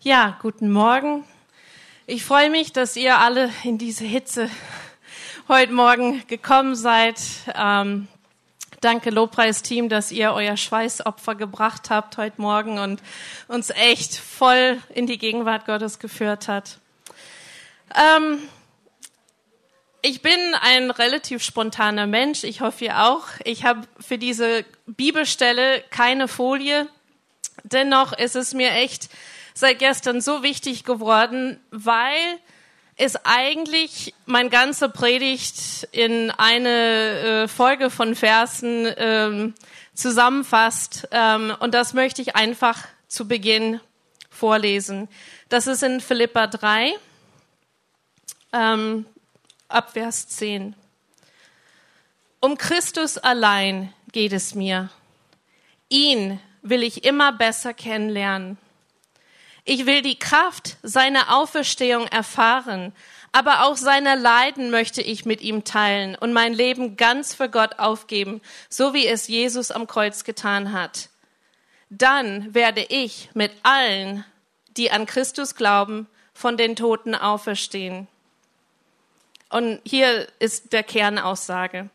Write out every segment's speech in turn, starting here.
Ja, guten Morgen. Ich freue mich, dass ihr alle in diese Hitze heute Morgen gekommen seid. Ähm, danke Lobpreisteam, dass ihr euer Schweißopfer gebracht habt heute Morgen und uns echt voll in die Gegenwart Gottes geführt hat. Ähm, ich bin ein relativ spontaner Mensch. Ich hoffe ihr auch. Ich habe für diese Bibelstelle keine Folie. Dennoch ist es mir echt seit gestern so wichtig geworden, weil es eigentlich mein ganze Predigt in eine äh, Folge von Versen ähm, zusammenfasst. Ähm, und das möchte ich einfach zu Beginn vorlesen. Das ist in Philippa 3, ähm, ab Vers 10. Um Christus allein geht es mir. Ihn will ich immer besser kennenlernen. Ich will die Kraft seiner Auferstehung erfahren, aber auch seiner Leiden möchte ich mit ihm teilen und mein Leben ganz für Gott aufgeben, so wie es Jesus am Kreuz getan hat. Dann werde ich mit allen, die an Christus glauben, von den Toten auferstehen. Und hier ist der Kernaussage.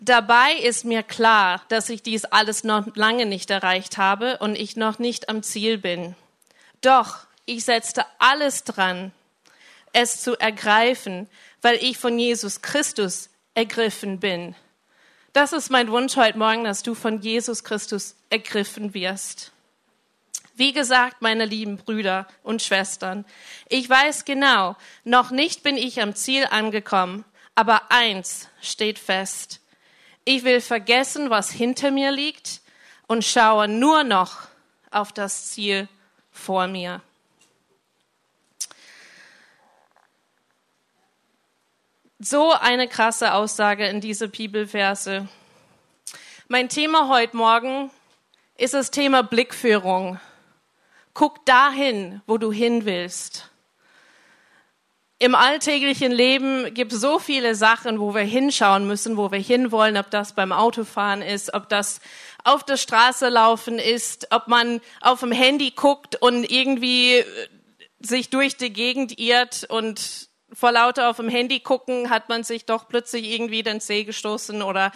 Dabei ist mir klar, dass ich dies alles noch lange nicht erreicht habe und ich noch nicht am Ziel bin. Doch ich setzte alles dran, es zu ergreifen, weil ich von Jesus Christus ergriffen bin. Das ist mein Wunsch heute Morgen, dass du von Jesus Christus ergriffen wirst. Wie gesagt, meine lieben Brüder und Schwestern, ich weiß genau, noch nicht bin ich am Ziel angekommen, aber eins steht fest. Ich will vergessen, was hinter mir liegt und schaue nur noch auf das Ziel vor mir. So eine krasse Aussage in diese Bibelverse. Mein Thema heute Morgen ist das Thema Blickführung. Guck dahin, wo du hin willst. Im alltäglichen Leben gibt es so viele Sachen, wo wir hinschauen müssen, wo wir hinwollen, ob das beim Autofahren ist, ob das auf der Straße laufen ist, ob man auf dem Handy guckt und irgendwie äh, sich durch die Gegend irrt und vor lauter auf dem Handy gucken hat man sich doch plötzlich irgendwie den Zeh gestoßen oder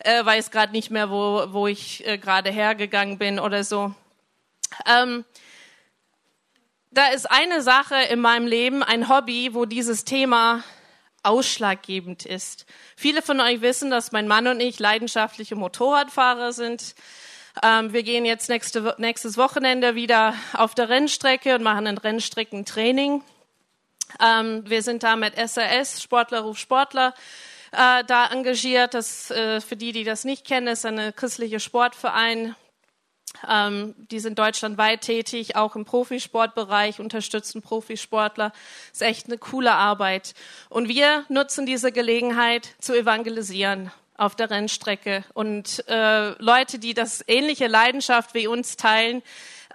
äh, weiß gerade nicht mehr, wo, wo ich äh, gerade hergegangen bin oder so. Ähm, da ist eine Sache in meinem Leben, ein Hobby, wo dieses Thema ausschlaggebend ist. Viele von euch wissen, dass mein Mann und ich leidenschaftliche Motorradfahrer sind. Ähm, wir gehen jetzt nächste, nächstes Wochenende wieder auf der Rennstrecke und machen ein Rennstreckentraining. Ähm, wir sind da mit SAS, Sportler ruf Sportler, äh, da engagiert. Das, äh, für die, die das nicht kennen, ist ein christlicher Sportverein ähm, die sind deutschlandweit tätig, auch im Profisportbereich, unterstützen Profisportler. Ist echt eine coole Arbeit. Und wir nutzen diese Gelegenheit zu evangelisieren auf der Rennstrecke und äh, Leute, die das ähnliche Leidenschaft wie uns teilen,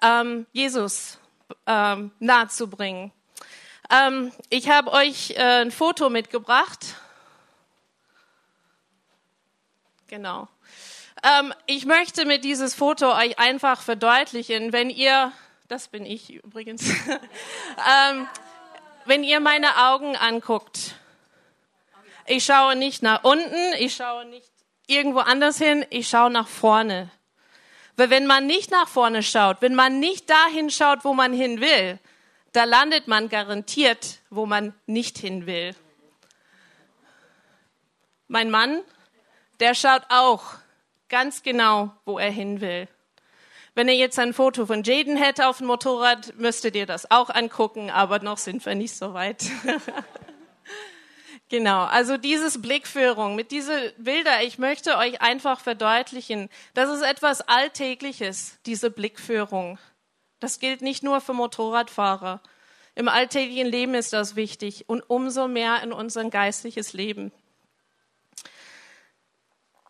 ähm, Jesus ähm, nahezubringen. Ähm, ich habe euch äh, ein Foto mitgebracht. Genau. Ähm, ich möchte mit dieses Foto euch einfach verdeutlichen, wenn ihr, das bin ich übrigens, ähm, wenn ihr meine Augen anguckt. Ich schaue nicht nach unten, ich schaue nicht irgendwo anders hin, ich schaue nach vorne. Weil wenn man nicht nach vorne schaut, wenn man nicht dahin schaut, wo man hin will, da landet man garantiert, wo man nicht hin will. Mein Mann, der schaut auch ganz genau, wo er hin will. Wenn er jetzt ein Foto von Jaden hätte auf dem Motorrad, müsstet ihr das auch angucken, aber noch sind wir nicht so weit. genau, also dieses Blickführung mit diese Bilder, ich möchte euch einfach verdeutlichen, das ist etwas Alltägliches, diese Blickführung. Das gilt nicht nur für Motorradfahrer. Im alltäglichen Leben ist das wichtig und umso mehr in unser geistliches Leben.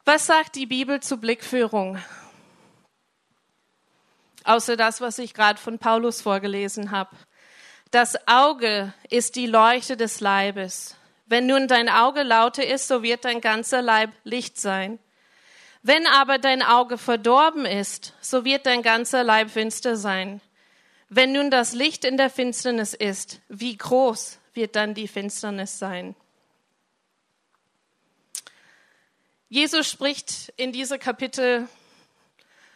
Was sagt die Bibel zu Blickführung? Außer das, was ich gerade von Paulus vorgelesen habe. Das Auge ist die Leuchte des Leibes. Wenn nun dein Auge lauter ist, so wird dein ganzer Leib Licht sein. Wenn aber dein Auge verdorben ist, so wird dein ganzer Leib finster sein. Wenn nun das Licht in der Finsternis ist, wie groß wird dann die Finsternis sein? Jesus spricht in diese Kapitel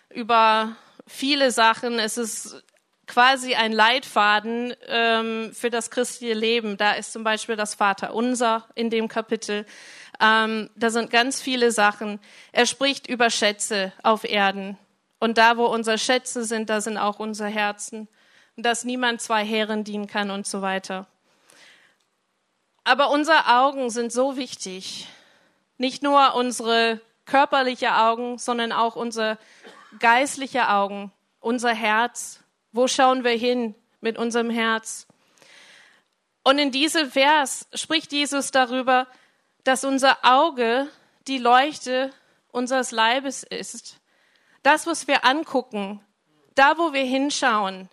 über viele Sachen. Es ist quasi ein Leitfaden ähm, für das christliche Leben. Da ist zum Beispiel das Vaterunser in dem Kapitel. Ähm, da sind ganz viele Sachen. Er spricht über Schätze auf Erden. Und da, wo unsere Schätze sind, da sind auch unsere Herzen. Und dass niemand zwei Herren dienen kann und so weiter. Aber unsere Augen sind so wichtig. Nicht nur unsere körperliche Augen, sondern auch unsere geistliche Augen, unser Herz. Wo schauen wir hin mit unserem Herz? Und in diesem Vers spricht Jesus darüber, dass unser Auge die Leuchte unseres Leibes ist. Das, was wir angucken, da, wo wir hinschauen,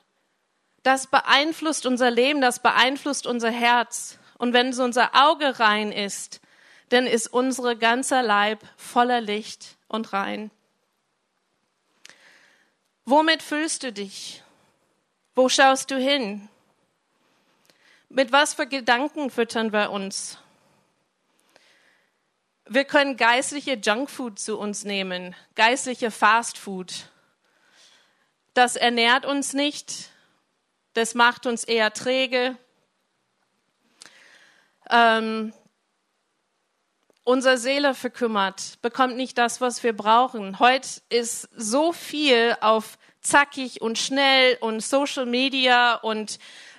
das beeinflusst unser Leben, das beeinflusst unser Herz. Und wenn unser Auge rein ist, denn ist unsere ganzer Leib voller Licht und rein. Womit fühlst du dich? Wo schaust du hin? Mit was für Gedanken füttern wir uns? Wir können geistliche Junkfood zu uns nehmen, geistliche Fastfood. Das ernährt uns nicht, das macht uns eher träge. Ähm, unsere Seele verkümmert, bekommt nicht das, was wir brauchen. Heute ist so viel auf zackig und schnell und Social Media und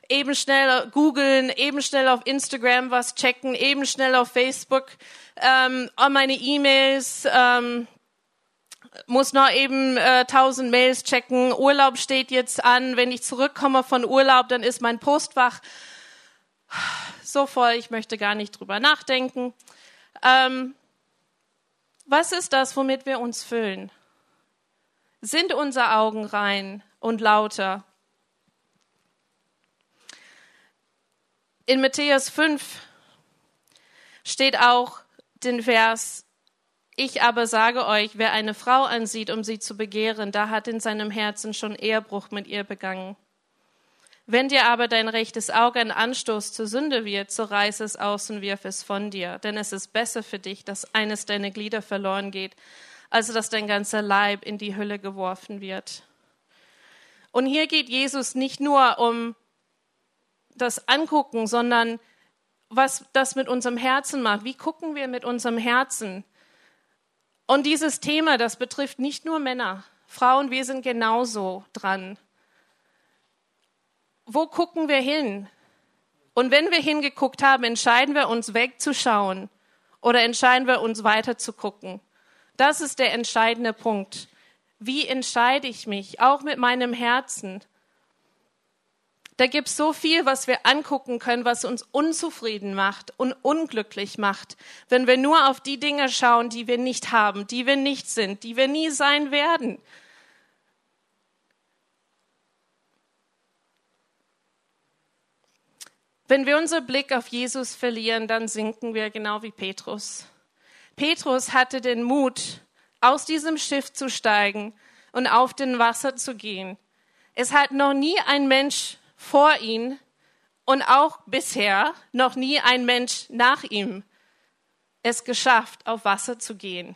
eben schnell googeln, eben schnell auf Instagram was checken, eben schnell auf Facebook ähm, meine E-Mails, ähm, muss noch eben äh, tausend Mails checken. Urlaub steht jetzt an. Wenn ich zurückkomme von Urlaub, dann ist mein Postfach so voll, ich möchte gar nicht drüber nachdenken. Ähm, was ist das, womit wir uns füllen? Sind unsere Augen rein und lauter? In Matthäus 5 steht auch den Vers, ich aber sage euch, wer eine Frau ansieht, um sie zu begehren, da hat in seinem Herzen schon Ehrbruch mit ihr begangen. Wenn dir aber dein rechtes Auge ein Anstoß zur Sünde wird, so reiß es aus und wirf es von dir. Denn es ist besser für dich, dass eines deiner Glieder verloren geht, als dass dein ganzer Leib in die Hölle geworfen wird. Und hier geht Jesus nicht nur um das Angucken, sondern was das mit unserem Herzen macht. Wie gucken wir mit unserem Herzen? Und dieses Thema, das betrifft nicht nur Männer. Frauen, wir sind genauso dran wo gucken wir hin? Und wenn wir hingeguckt haben, entscheiden wir uns wegzuschauen oder entscheiden wir uns weiter zu gucken. Das ist der entscheidende Punkt. Wie entscheide ich mich, auch mit meinem Herzen? Da gibt es so viel, was wir angucken können, was uns unzufrieden macht und unglücklich macht, wenn wir nur auf die Dinge schauen, die wir nicht haben, die wir nicht sind, die wir nie sein werden. Wenn wir unseren Blick auf Jesus verlieren, dann sinken wir genau wie Petrus. Petrus hatte den Mut, aus diesem Schiff zu steigen und auf den Wasser zu gehen. Es hat noch nie ein Mensch vor ihm und auch bisher noch nie ein Mensch nach ihm es geschafft, auf Wasser zu gehen.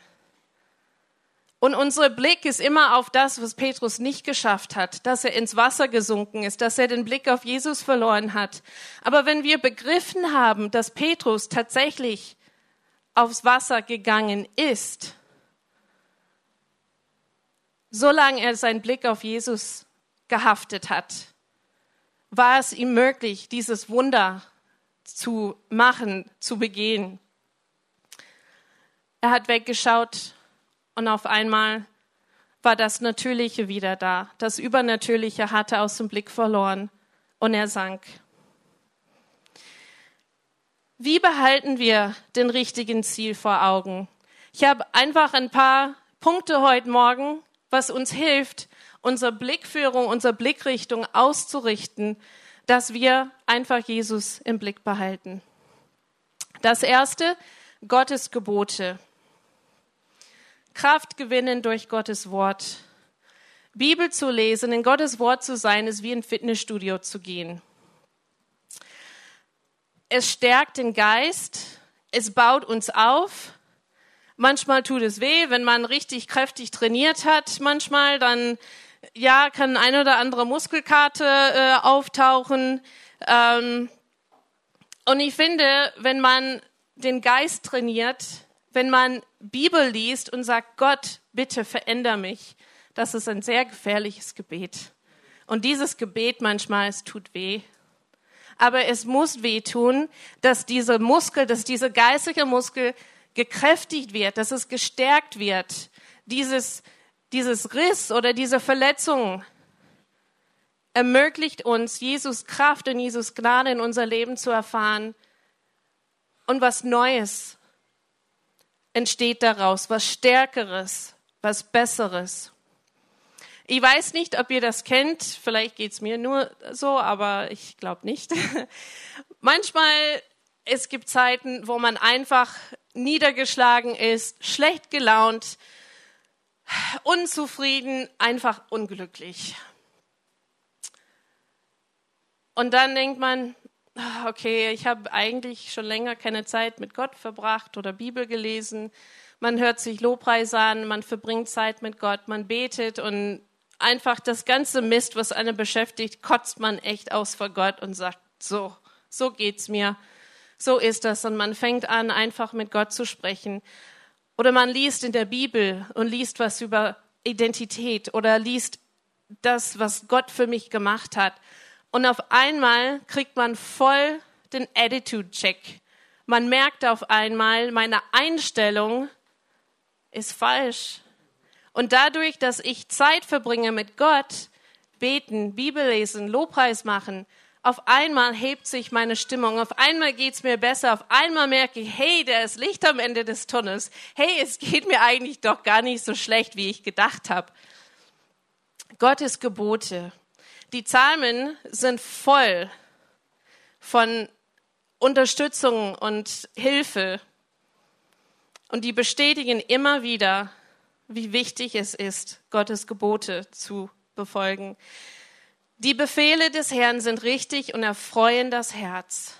Und unser Blick ist immer auf das, was Petrus nicht geschafft hat, dass er ins Wasser gesunken ist, dass er den Blick auf Jesus verloren hat. Aber wenn wir begriffen haben, dass Petrus tatsächlich aufs Wasser gegangen ist, solange er seinen Blick auf Jesus gehaftet hat, war es ihm möglich, dieses Wunder zu machen, zu begehen. Er hat weggeschaut und auf einmal war das Natürliche wieder da. Das Übernatürliche hatte aus dem Blick verloren und er sank. Wie behalten wir den richtigen Ziel vor Augen? Ich habe einfach ein paar Punkte heute Morgen, was uns hilft, unsere Blickführung, unsere Blickrichtung auszurichten, dass wir einfach Jesus im Blick behalten. Das erste, Gottes Gebote. Kraft gewinnen durch Gottes Wort. Bibel zu lesen, in Gottes Wort zu sein, ist wie ein Fitnessstudio zu gehen. Es stärkt den Geist, es baut uns auf. Manchmal tut es weh, wenn man richtig kräftig trainiert hat. Manchmal dann, ja, kann ein oder andere Muskelkarte äh, auftauchen. Ähm, und ich finde, wenn man den Geist trainiert, wenn man Bibel liest und sagt, Gott, bitte veränder mich, das ist ein sehr gefährliches Gebet. Und dieses Gebet manchmal, es tut weh aber es muss wehtun, dass dieser Muskel, dass dieser geistige Muskel gekräftigt wird, dass es gestärkt wird. Dieses, dieses Riss oder diese Verletzung ermöglicht uns, Jesus Kraft und Jesus Gnade in unser Leben zu erfahren und was Neues entsteht daraus, was Stärkeres, was Besseres. Ich weiß nicht, ob ihr das kennt. Vielleicht geht's mir nur so, aber ich glaube nicht. Manchmal es gibt Zeiten, wo man einfach niedergeschlagen ist, schlecht gelaunt, unzufrieden, einfach unglücklich. Und dann denkt man, okay, ich habe eigentlich schon länger keine Zeit mit Gott verbracht oder Bibel gelesen. Man hört sich Lobpreis an, man verbringt Zeit mit Gott, man betet und einfach das ganze Mist, was einen beschäftigt, kotzt man echt aus vor Gott und sagt, so, so geht's mir. So ist das. Und man fängt an, einfach mit Gott zu sprechen. Oder man liest in der Bibel und liest was über Identität oder liest das, was Gott für mich gemacht hat. Und auf einmal kriegt man voll den Attitude-Check. Man merkt auf einmal, meine Einstellung ist falsch. Und dadurch, dass ich Zeit verbringe mit Gott, beten, Bibel lesen, Lobpreis machen, auf einmal hebt sich meine Stimmung, auf einmal geht's mir besser, auf einmal merke ich, hey, da ist Licht am Ende des Tunnels. Hey, es geht mir eigentlich doch gar nicht so schlecht, wie ich gedacht habe. Gottes Gebote. Die Psalmen sind voll von Unterstützung und Hilfe. Und die bestätigen immer wieder, wie wichtig es ist, Gottes Gebote zu befolgen. Die Befehle des Herrn sind richtig und erfreuen das Herz.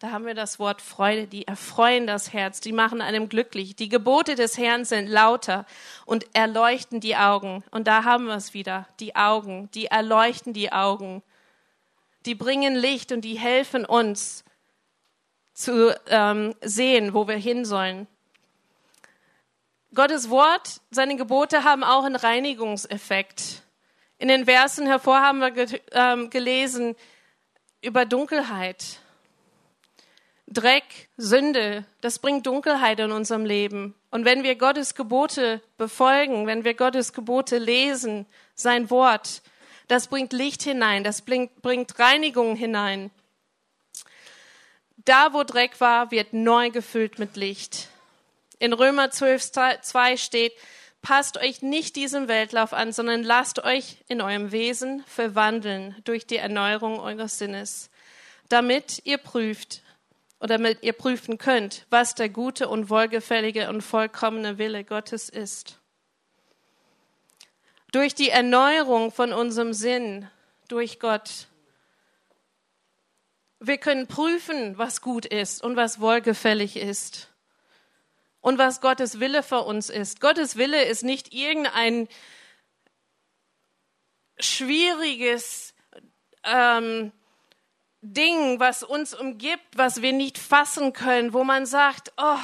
Da haben wir das Wort Freude, die erfreuen das Herz, die machen einem glücklich. Die Gebote des Herrn sind lauter und erleuchten die Augen. Und da haben wir es wieder, die Augen, die erleuchten die Augen. Die bringen Licht und die helfen uns zu ähm, sehen, wo wir hin sollen. Gottes Wort, seine Gebote haben auch einen Reinigungseffekt. In den Versen hervor haben wir ge ähm, gelesen über Dunkelheit. Dreck, Sünde, das bringt Dunkelheit in unserem Leben. Und wenn wir Gottes Gebote befolgen, wenn wir Gottes Gebote lesen, sein Wort, das bringt Licht hinein, das bringt, bringt Reinigung hinein. Da, wo Dreck war, wird neu gefüllt mit Licht. In Römer 12, 2 steht, passt euch nicht diesem Weltlauf an, sondern lasst euch in eurem Wesen verwandeln durch die Erneuerung eures Sinnes, damit ihr prüft oder damit ihr prüfen könnt, was der gute und wohlgefällige und vollkommene Wille Gottes ist. Durch die Erneuerung von unserem Sinn durch Gott. Wir können prüfen, was gut ist und was wohlgefällig ist und was Gottes Wille für uns ist. Gottes Wille ist nicht irgendein schwieriges ähm, Ding, was uns umgibt, was wir nicht fassen können, wo man sagt, oh,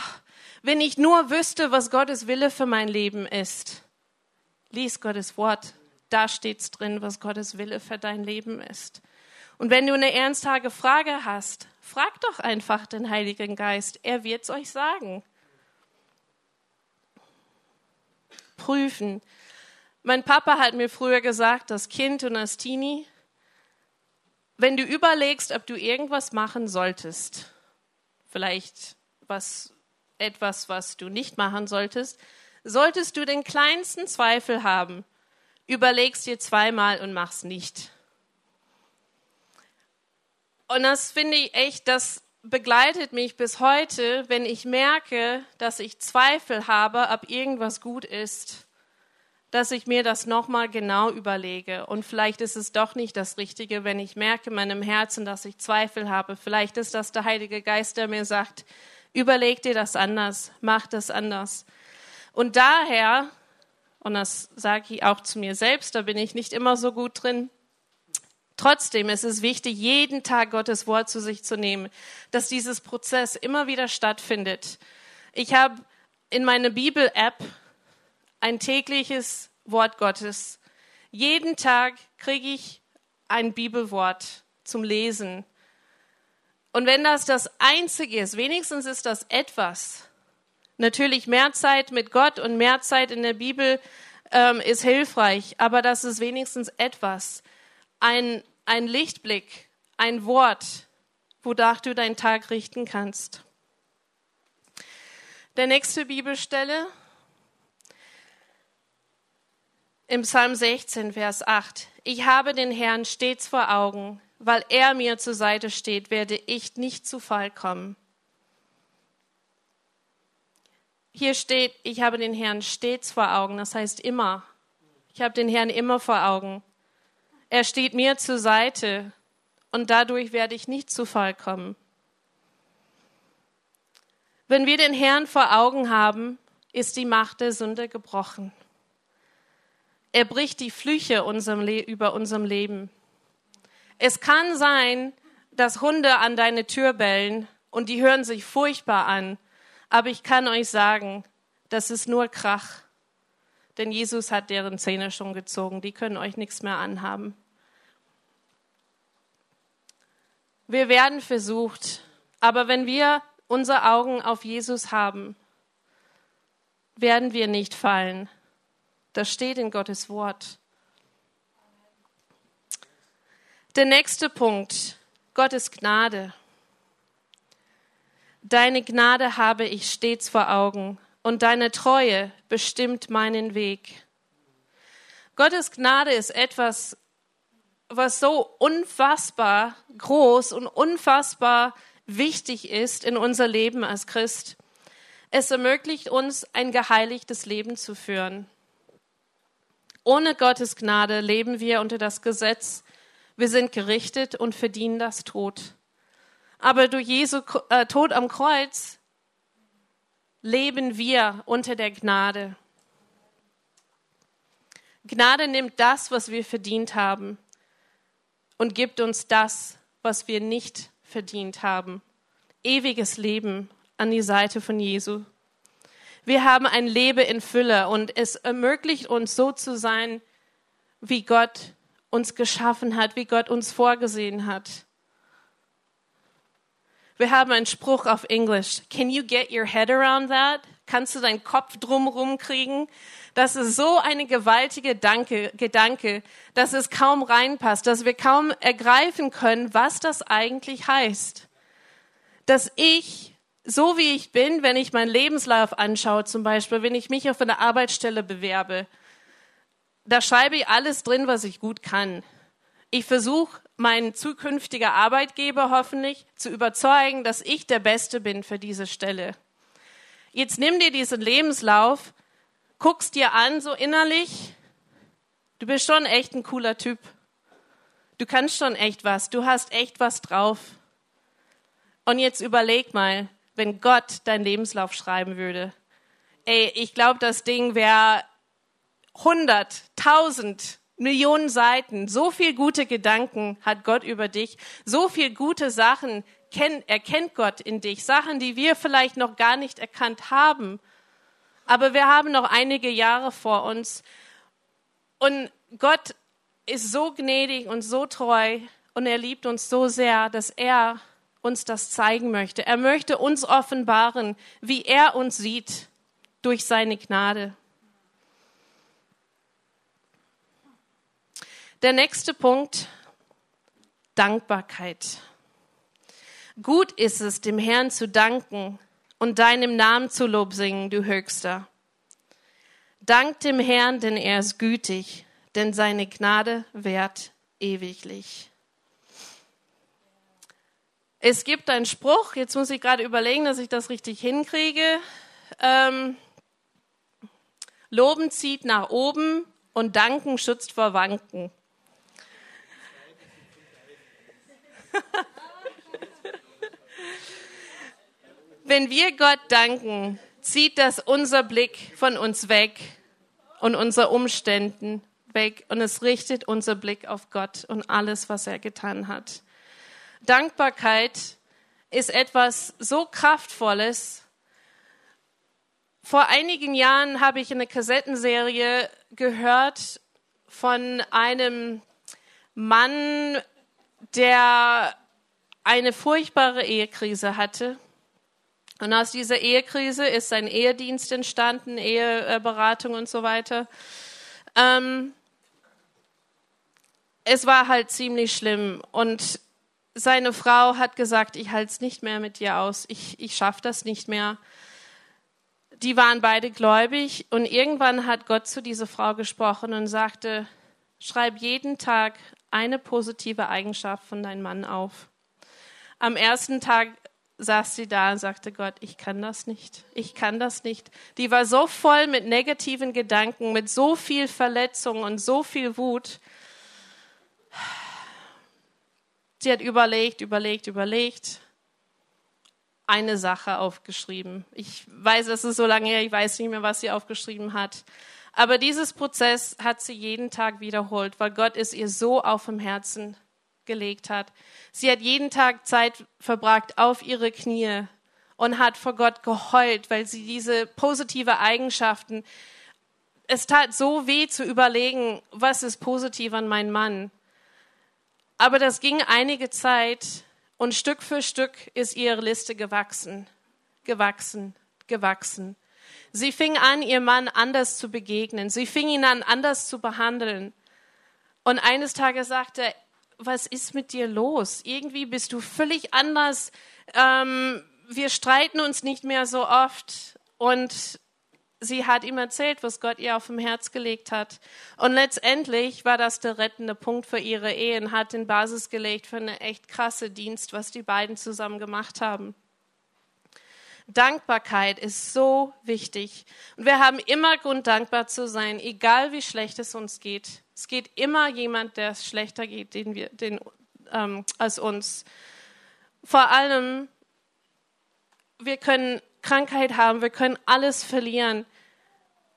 wenn ich nur wüsste, was Gottes Wille für mein Leben ist. Lies Gottes Wort, da steht's drin, was Gottes Wille für dein Leben ist. Und wenn du eine ernsthafte Frage hast, frag doch einfach den Heiligen Geist, er wird's euch sagen. prüfen. Mein Papa hat mir früher gesagt, das Kind und das Teenie, wenn du überlegst, ob du irgendwas machen solltest, vielleicht was, etwas, was du nicht machen solltest, solltest du den kleinsten Zweifel haben, überlegst dir zweimal und mach's nicht. Und das finde ich echt, das begleitet mich bis heute, wenn ich merke, dass ich Zweifel habe, ob irgendwas gut ist, dass ich mir das nochmal genau überlege. Und vielleicht ist es doch nicht das Richtige, wenn ich merke in meinem Herzen, dass ich Zweifel habe. Vielleicht ist das der Heilige Geist, der mir sagt, überleg dir das anders, mach das anders. Und daher, und das sage ich auch zu mir selbst, da bin ich nicht immer so gut drin, Trotzdem ist es wichtig, jeden Tag Gottes Wort zu sich zu nehmen, dass dieses Prozess immer wieder stattfindet. Ich habe in meiner Bibel-App ein tägliches Wort Gottes. Jeden Tag kriege ich ein Bibelwort zum Lesen. Und wenn das das Einzige ist, wenigstens ist das etwas. Natürlich mehr Zeit mit Gott und mehr Zeit in der Bibel ähm, ist hilfreich, aber das ist wenigstens etwas. Ein, ein Lichtblick, ein Wort, wodurch du deinen Tag richten kannst. Der nächste Bibelstelle im Psalm 16, Vers 8. Ich habe den Herrn stets vor Augen, weil er mir zur Seite steht, werde ich nicht zu Fall kommen. Hier steht, ich habe den Herrn stets vor Augen, das heißt immer. Ich habe den Herrn immer vor Augen. Er steht mir zur Seite und dadurch werde ich nicht zu Fall kommen. Wenn wir den Herrn vor Augen haben, ist die Macht der Sünde gebrochen. Er bricht die Flüche unserem über unserem Leben. Es kann sein, dass Hunde an deine Tür bellen und die hören sich furchtbar an, aber ich kann euch sagen, das ist nur Krach. Denn Jesus hat deren Zähne schon gezogen, die können euch nichts mehr anhaben. Wir werden versucht, aber wenn wir unsere Augen auf Jesus haben, werden wir nicht fallen. Das steht in Gottes Wort. Der nächste Punkt, Gottes Gnade. Deine Gnade habe ich stets vor Augen und deine Treue bestimmt meinen Weg. Gottes Gnade ist etwas, was so unfassbar groß und unfassbar wichtig ist in unser Leben als Christ. Es ermöglicht uns, ein geheiligtes Leben zu führen. Ohne Gottes Gnade leben wir unter das Gesetz. Wir sind gerichtet und verdienen das Tod. Aber durch Jesu äh, Tod am Kreuz leben wir unter der Gnade. Gnade nimmt das, was wir verdient haben und gibt uns das, was wir nicht verdient haben. Ewiges Leben an die Seite von Jesu. Wir haben ein Leben in Fülle und es ermöglicht uns so zu sein, wie Gott uns geschaffen hat, wie Gott uns vorgesehen hat. Wir haben einen Spruch auf Englisch. Can you get your head around that? Kannst du deinen Kopf drumherum kriegen? Das ist so eine gewaltige Danke, Gedanke, dass es kaum reinpasst, dass wir kaum ergreifen können, was das eigentlich heißt. Dass ich, so wie ich bin, wenn ich meinen Lebenslauf anschaue, zum Beispiel, wenn ich mich auf eine Arbeitsstelle bewerbe, da schreibe ich alles drin, was ich gut kann. Ich versuche, meinen zukünftigen Arbeitgeber hoffentlich zu überzeugen, dass ich der Beste bin für diese Stelle. Jetzt nimm dir diesen Lebenslauf guckst dir an, so innerlich, du bist schon echt ein cooler Typ. Du kannst schon echt was, du hast echt was drauf. Und jetzt überleg mal, wenn Gott deinen Lebenslauf schreiben würde. Ey, ich glaube, das Ding wäre hundert, tausend, Millionen Seiten. So viel gute Gedanken hat Gott über dich. So viel gute Sachen erkennt Gott in dich. Sachen, die wir vielleicht noch gar nicht erkannt haben. Aber wir haben noch einige Jahre vor uns. Und Gott ist so gnädig und so treu und er liebt uns so sehr, dass er uns das zeigen möchte. Er möchte uns offenbaren, wie er uns sieht durch seine Gnade. Der nächste Punkt, Dankbarkeit. Gut ist es, dem Herrn zu danken und deinem Namen zu Lob singen, du Höchster. Dank dem Herrn, denn er ist gütig, denn seine Gnade währt ewiglich. Es gibt einen Spruch, jetzt muss ich gerade überlegen, dass ich das richtig hinkriege. Ähm, Loben zieht nach oben und Danken schützt vor Wanken. Wenn wir Gott danken, zieht das unser Blick von uns weg und unser Umständen weg und es richtet unser Blick auf Gott und alles, was er getan hat. Dankbarkeit ist etwas so Kraftvolles. Vor einigen Jahren habe ich eine Kassettenserie gehört von einem Mann, der eine furchtbare Ehekrise hatte. Und aus dieser Ehekrise ist sein Ehedienst entstanden, Eheberatung und so weiter. Ähm, es war halt ziemlich schlimm. Und seine Frau hat gesagt, ich halte es nicht mehr mit dir aus, ich, ich schaffe das nicht mehr. Die waren beide gläubig und irgendwann hat Gott zu dieser Frau gesprochen und sagte, schreib jeden Tag eine positive Eigenschaft von deinem Mann auf. Am ersten Tag saß sie da und sagte, Gott, ich kann das nicht, ich kann das nicht. Die war so voll mit negativen Gedanken, mit so viel Verletzung und so viel Wut. Sie hat überlegt, überlegt, überlegt, eine Sache aufgeschrieben. Ich weiß, es ist so lange her, ich weiß nicht mehr, was sie aufgeschrieben hat. Aber dieses Prozess hat sie jeden Tag wiederholt, weil Gott es ihr so auf dem Herzen gelegt hat. Sie hat jeden Tag Zeit verbracht auf ihre Knie und hat vor Gott geheult, weil sie diese positive Eigenschaften, es tat so weh zu überlegen, was ist positiv an meinem Mann. Aber das ging einige Zeit und Stück für Stück ist ihre Liste gewachsen, gewachsen, gewachsen. Sie fing an, ihr Mann anders zu begegnen. Sie fing ihn an, anders zu behandeln. Und eines Tages sagte er, was ist mit dir los? Irgendwie bist du völlig anders. Ähm, wir streiten uns nicht mehr so oft. Und sie hat ihm erzählt, was Gott ihr auf dem Herz gelegt hat. Und letztendlich war das der rettende Punkt für ihre Ehe und hat den Basis gelegt für eine echt krasse Dienst, was die beiden zusammen gemacht haben. Dankbarkeit ist so wichtig. Und wir haben immer Grund, dankbar zu sein, egal wie schlecht es uns geht. Es geht immer jemand, der es schlechter geht den wir, den, ähm, als uns. Vor allem, wir können Krankheit haben, wir können alles verlieren.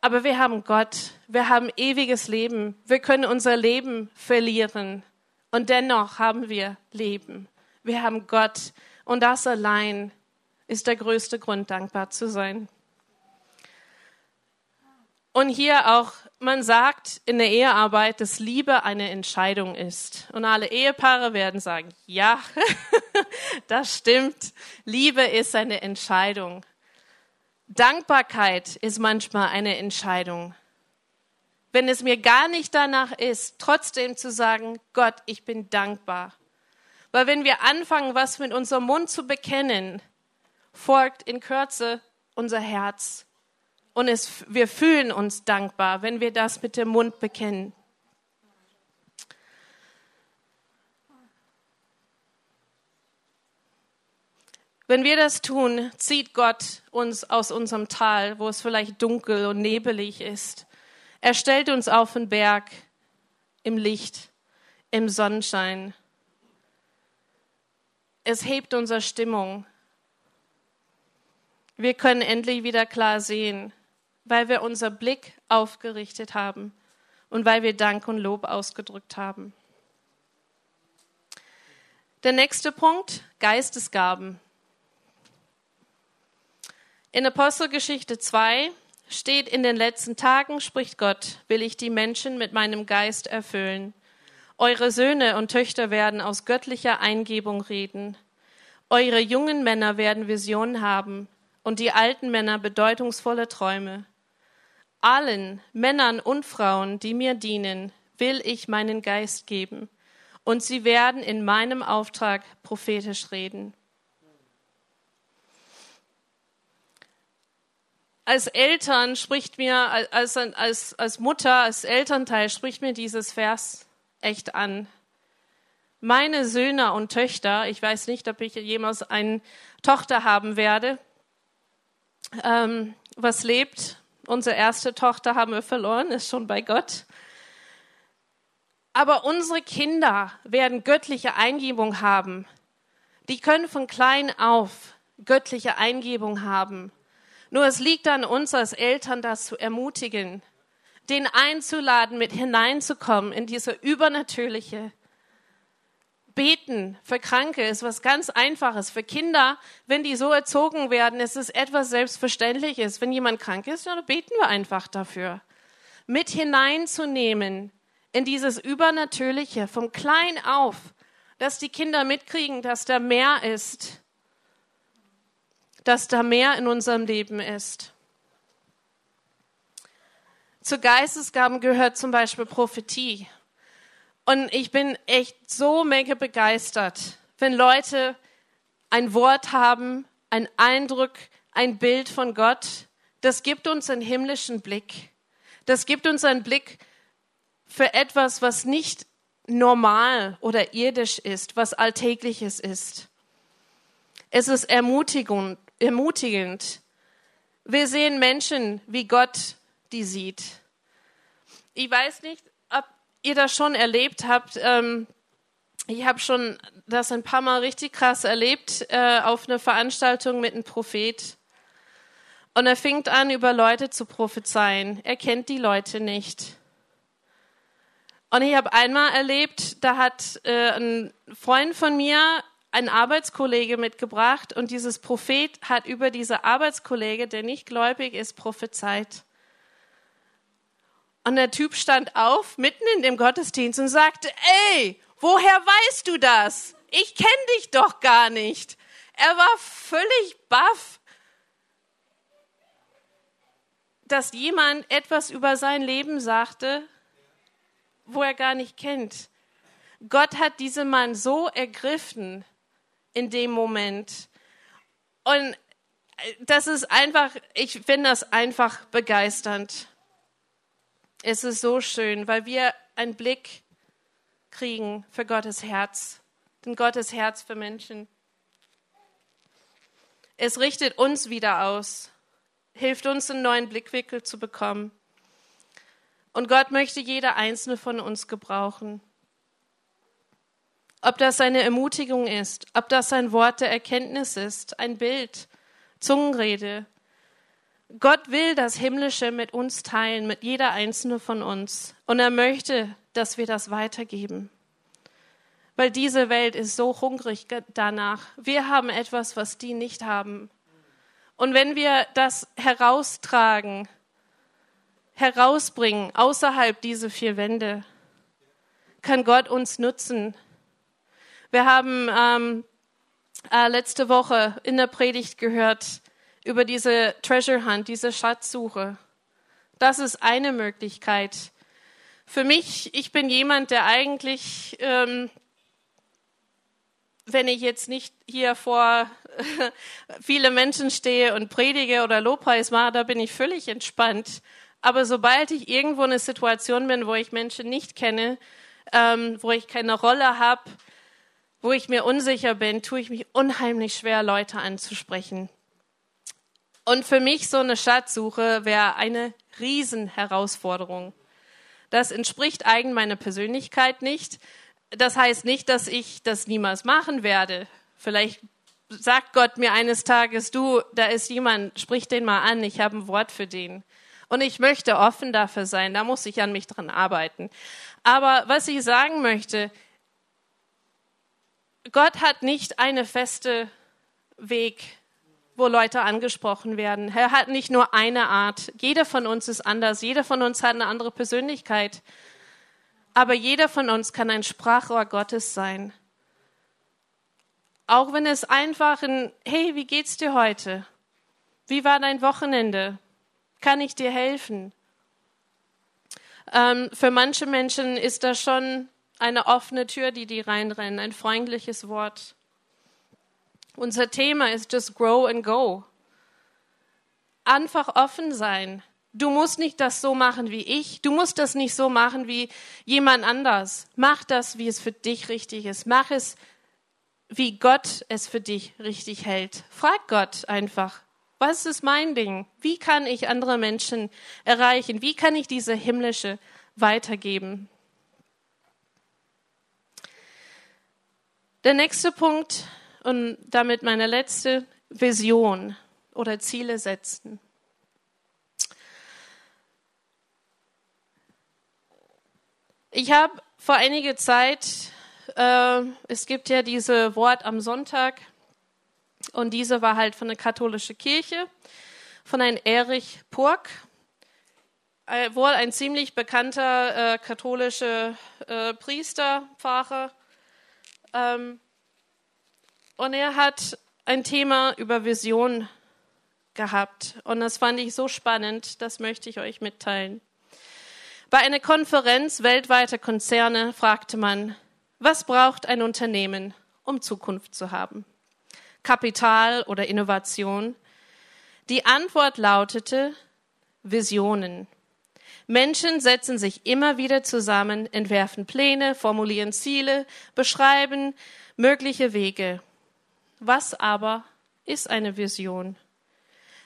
Aber wir haben Gott, wir haben ewiges Leben, wir können unser Leben verlieren und dennoch haben wir Leben. Wir haben Gott und das allein ist der größte Grund, dankbar zu sein. Und hier auch, man sagt in der Ehearbeit, dass Liebe eine Entscheidung ist. Und alle Ehepaare werden sagen, ja, das stimmt. Liebe ist eine Entscheidung. Dankbarkeit ist manchmal eine Entscheidung. Wenn es mir gar nicht danach ist, trotzdem zu sagen, Gott, ich bin dankbar. Weil wenn wir anfangen, was mit unserem Mund zu bekennen, folgt in Kürze unser Herz. Und es, wir fühlen uns dankbar, wenn wir das mit dem Mund bekennen. Wenn wir das tun, zieht Gott uns aus unserem Tal, wo es vielleicht dunkel und nebelig ist. Er stellt uns auf den Berg im Licht, im Sonnenschein. Es hebt unsere Stimmung. Wir können endlich wieder klar sehen, weil wir unser Blick aufgerichtet haben und weil wir Dank und Lob ausgedrückt haben. Der nächste Punkt, Geistesgaben. In Apostelgeschichte 2 steht, in den letzten Tagen, spricht Gott, will ich die Menschen mit meinem Geist erfüllen. Eure Söhne und Töchter werden aus göttlicher Eingebung reden. Eure jungen Männer werden Visionen haben und die alten Männer bedeutungsvolle Träume. Allen Männern und Frauen, die mir dienen, will ich meinen Geist geben, und sie werden in meinem Auftrag prophetisch reden. Als Eltern spricht mir, als, als, als Mutter, als Elternteil spricht mir dieses Vers echt an. Meine Söhne und Töchter, ich weiß nicht, ob ich jemals eine Tochter haben werde, ähm, was lebt, Unsere erste Tochter haben wir verloren, ist schon bei Gott. Aber unsere Kinder werden göttliche Eingebung haben. Die können von klein auf göttliche Eingebung haben. Nur es liegt an uns als Eltern, das zu ermutigen, den einzuladen, mit hineinzukommen in diese übernatürliche. Beten für Kranke ist was ganz Einfaches. Für Kinder, wenn die so erzogen werden, ist es etwas Selbstverständliches. Wenn jemand krank ist, dann beten wir einfach dafür. Mit hineinzunehmen in dieses Übernatürliche, vom Klein auf, dass die Kinder mitkriegen, dass da mehr ist, dass da mehr in unserem Leben ist. Zu Geistesgaben gehört zum Beispiel Prophetie. Und ich bin echt so mega begeistert, wenn Leute ein Wort haben, ein Eindruck, ein Bild von Gott. Das gibt uns einen himmlischen Blick. Das gibt uns einen Blick für etwas, was nicht normal oder irdisch ist, was alltägliches ist. Es ist ermutigend, ermutigend. Wir sehen Menschen, wie Gott die sieht. Ich weiß nicht, ob ihr das schon erlebt habt. Ähm, ich habe schon das ein paar Mal richtig krass erlebt äh, auf einer Veranstaltung mit einem Prophet. Und er fängt an, über Leute zu prophezeien. Er kennt die Leute nicht. Und ich habe einmal erlebt, da hat äh, ein Freund von mir einen Arbeitskollege mitgebracht und dieses Prophet hat über diese Arbeitskollege, der nicht gläubig ist, prophezeit. Und der Typ stand auf, mitten in dem Gottesdienst und sagte, ey, woher weißt du das? Ich kenne dich doch gar nicht. Er war völlig baff, dass jemand etwas über sein Leben sagte, wo er gar nicht kennt. Gott hat diesen Mann so ergriffen in dem Moment. Und das ist einfach, ich finde das einfach begeisternd. Es ist so schön, weil wir einen Blick kriegen für Gottes Herz, denn Gottes Herz für Menschen. Es richtet uns wieder aus, hilft uns, einen neuen Blickwinkel zu bekommen. Und Gott möchte jeder einzelne von uns gebrauchen. Ob das eine Ermutigung ist, ob das ein Wort der Erkenntnis ist, ein Bild, Zungenrede, Gott will das Himmlische mit uns teilen, mit jeder einzelne von uns. Und er möchte, dass wir das weitergeben. Weil diese Welt ist so hungrig danach. Wir haben etwas, was die nicht haben. Und wenn wir das heraustragen, herausbringen, außerhalb dieser vier Wände, kann Gott uns nutzen. Wir haben ähm, äh, letzte Woche in der Predigt gehört, über diese Treasure Hunt, diese Schatzsuche. Das ist eine Möglichkeit. Für mich, ich bin jemand, der eigentlich, ähm, wenn ich jetzt nicht hier vor viele Menschen stehe und predige oder Lobpreis mache, da bin ich völlig entspannt. Aber sobald ich irgendwo in einer Situation bin, wo ich Menschen nicht kenne, ähm, wo ich keine Rolle habe, wo ich mir unsicher bin, tue ich mich unheimlich schwer, Leute anzusprechen. Und für mich so eine Schatzsuche wäre eine Riesenherausforderung. Das entspricht eigen meiner Persönlichkeit nicht. Das heißt nicht, dass ich das niemals machen werde. Vielleicht sagt Gott mir eines Tages, du, da ist jemand, sprich den mal an, ich habe ein Wort für den. Und ich möchte offen dafür sein, da muss ich an mich dran arbeiten. Aber was ich sagen möchte, Gott hat nicht eine feste Weg wo Leute angesprochen werden. Er hat nicht nur eine Art. Jeder von uns ist anders. Jeder von uns hat eine andere Persönlichkeit. Aber jeder von uns kann ein Sprachrohr Gottes sein. Auch wenn es einfach ein, hey, wie geht's dir heute? Wie war dein Wochenende? Kann ich dir helfen? Ähm, für manche Menschen ist das schon eine offene Tür, die die reinrennen, ein freundliches Wort. Unser Thema ist just grow and go. Einfach offen sein. Du musst nicht das so machen wie ich. Du musst das nicht so machen wie jemand anders. Mach das, wie es für dich richtig ist. Mach es, wie Gott es für dich richtig hält. Frag Gott einfach, Was ist mein Ding? Wie kann ich andere Menschen erreichen? Wie kann ich diese himmlische weitergeben? Der nächste Punkt und damit meine letzte Vision oder Ziele setzen. Ich habe vor einiger Zeit, äh, es gibt ja diese Wort am Sonntag und diese war halt von der katholischen Kirche, von einem Erich Purk, äh, wohl ein ziemlich bekannter äh, katholischer äh, Priester, Pfarrer. Ähm, und er hat ein Thema über Vision gehabt. Und das fand ich so spannend, das möchte ich euch mitteilen. Bei einer Konferenz weltweiter Konzerne fragte man, was braucht ein Unternehmen, um Zukunft zu haben? Kapital oder Innovation? Die Antwort lautete Visionen. Menschen setzen sich immer wieder zusammen, entwerfen Pläne, formulieren Ziele, beschreiben mögliche Wege. Was aber ist eine Vision?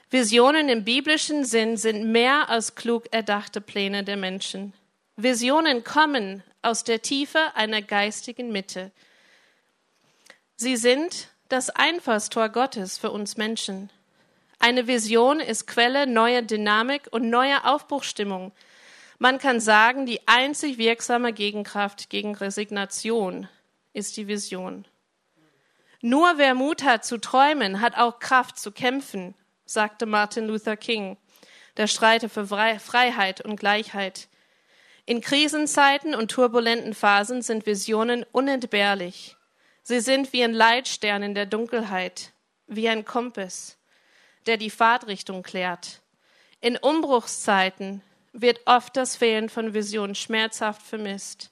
Visionen im biblischen Sinn sind mehr als klug erdachte Pläne der Menschen. Visionen kommen aus der Tiefe einer geistigen Mitte. Sie sind das Einfallstor Gottes für uns Menschen. Eine Vision ist Quelle neuer Dynamik und neuer Aufbruchstimmung. Man kann sagen, die einzig wirksame Gegenkraft gegen Resignation ist die Vision. Nur wer Mut hat zu träumen, hat auch Kraft zu kämpfen, sagte Martin Luther King, der Streiter für Freiheit und Gleichheit. In Krisenzeiten und turbulenten Phasen sind Visionen unentbehrlich. Sie sind wie ein Leitstern in der Dunkelheit, wie ein Kompass, der die Fahrtrichtung klärt. In Umbruchszeiten wird oft das Fehlen von Vision schmerzhaft vermisst.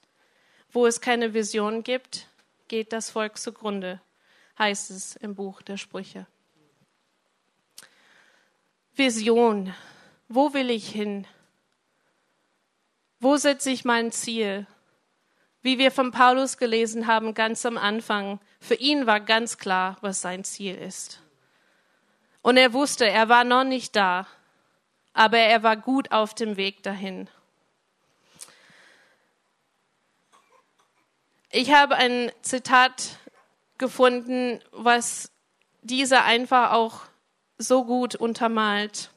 Wo es keine Vision gibt, geht das Volk zugrunde heißt es im Buch der Sprüche. Vision. Wo will ich hin? Wo setze ich mein Ziel? Wie wir von Paulus gelesen haben, ganz am Anfang, für ihn war ganz klar, was sein Ziel ist. Und er wusste, er war noch nicht da, aber er war gut auf dem Weg dahin. Ich habe ein Zitat gefunden, was diese einfach auch so gut untermalt.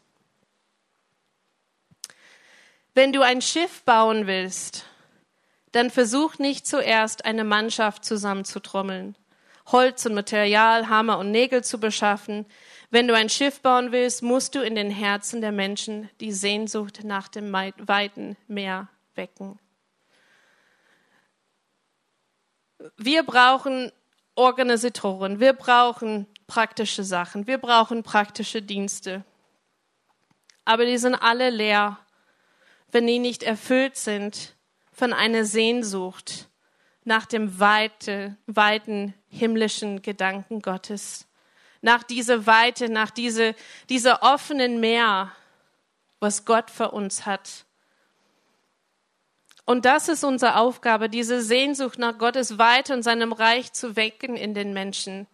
Wenn du ein Schiff bauen willst, dann versuch nicht zuerst eine Mannschaft zusammenzutrommeln, Holz und Material, Hammer und Nägel zu beschaffen. Wenn du ein Schiff bauen willst, musst du in den Herzen der Menschen die Sehnsucht nach dem weiten Meer wecken. Wir brauchen Organisatoren, wir brauchen praktische Sachen, wir brauchen praktische Dienste. Aber die sind alle leer, wenn die nicht erfüllt sind von einer Sehnsucht nach dem weite, weiten himmlischen Gedanken Gottes, nach dieser Weite, nach diese, dieser offenen Meer, was Gott für uns hat. Und das ist unsere Aufgabe, diese Sehnsucht nach Gottes Weite und seinem Reich zu wecken in den Menschen.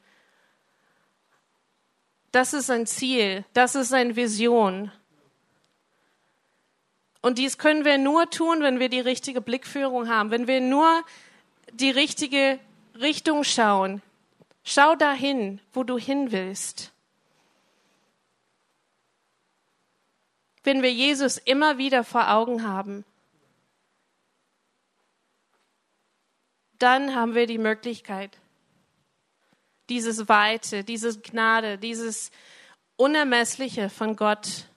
Das ist ein Ziel, das ist eine Vision. Und dies können wir nur tun, wenn wir die richtige Blickführung haben, wenn wir nur die richtige Richtung schauen. Schau dahin, wo du hin willst. Wenn wir Jesus immer wieder vor Augen haben. dann haben wir die Möglichkeit, dieses Weite, dieses Gnade, dieses Unermessliche von Gott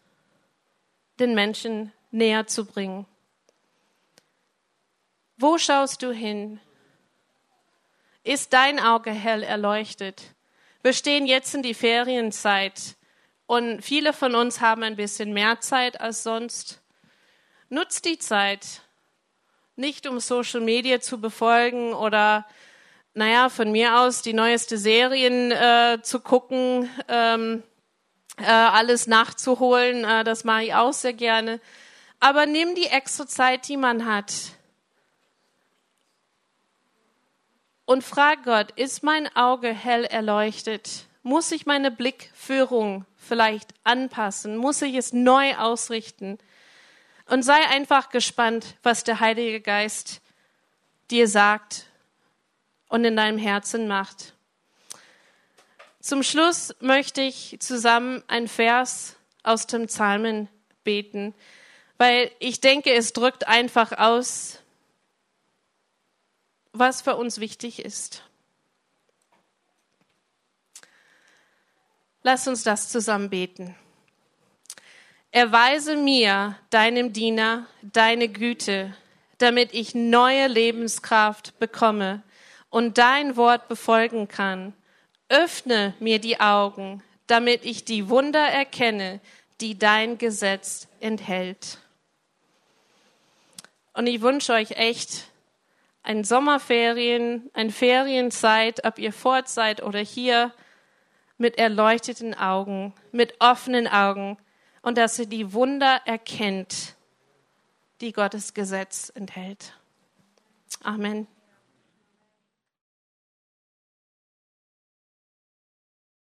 den Menschen näher zu bringen. Wo schaust du hin? Ist dein Auge hell erleuchtet? Wir stehen jetzt in die Ferienzeit und viele von uns haben ein bisschen mehr Zeit als sonst. Nutzt die Zeit, nicht um Social Media zu befolgen oder, naja, von mir aus die neueste Serien äh, zu gucken, ähm, äh, alles nachzuholen. Äh, das mache ich auch sehr gerne. Aber nimm die extra Zeit, die man hat. Und frag Gott, ist mein Auge hell erleuchtet? Muss ich meine Blickführung vielleicht anpassen? Muss ich es neu ausrichten? Und sei einfach gespannt, was der Heilige Geist dir sagt und in deinem Herzen macht. Zum Schluss möchte ich zusammen ein Vers aus dem Psalmen beten, weil ich denke, es drückt einfach aus, was für uns wichtig ist. Lass uns das zusammen beten. Erweise mir, deinem Diener, deine Güte, damit ich neue Lebenskraft bekomme und dein Wort befolgen kann Öffne mir die Augen, damit ich die Wunder erkenne, die dein Gesetz enthält. Und ich wünsche euch echt ein Sommerferien, ein Ferienzeit, ob ihr fort seid oder hier, mit erleuchteten Augen, mit offenen Augen und dass ihr die Wunder erkennt, die Gottes Gesetz enthält. Amen.